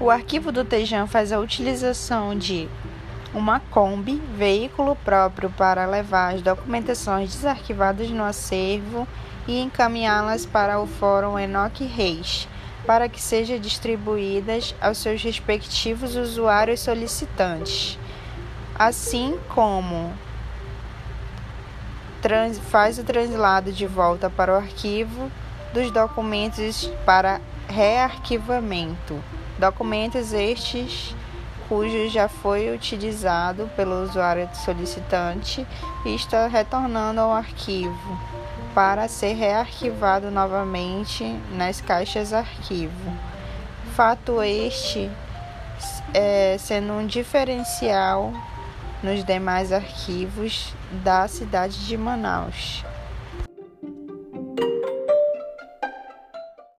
O arquivo do Tejan faz a utilização de uma Kombi, veículo próprio para levar as documentações desarquivadas no acervo e encaminhá-las para o Fórum Enoch Reis, para que sejam distribuídas aos seus respectivos usuários solicitantes, assim como trans, faz o translado de volta para o arquivo dos documentos para rearquivamento. Documentos estes cujo já foi utilizado pelo usuário solicitante e está retornando ao arquivo para ser rearquivado novamente nas caixas arquivo. Fato este é, sendo um diferencial nos demais arquivos da cidade de Manaus.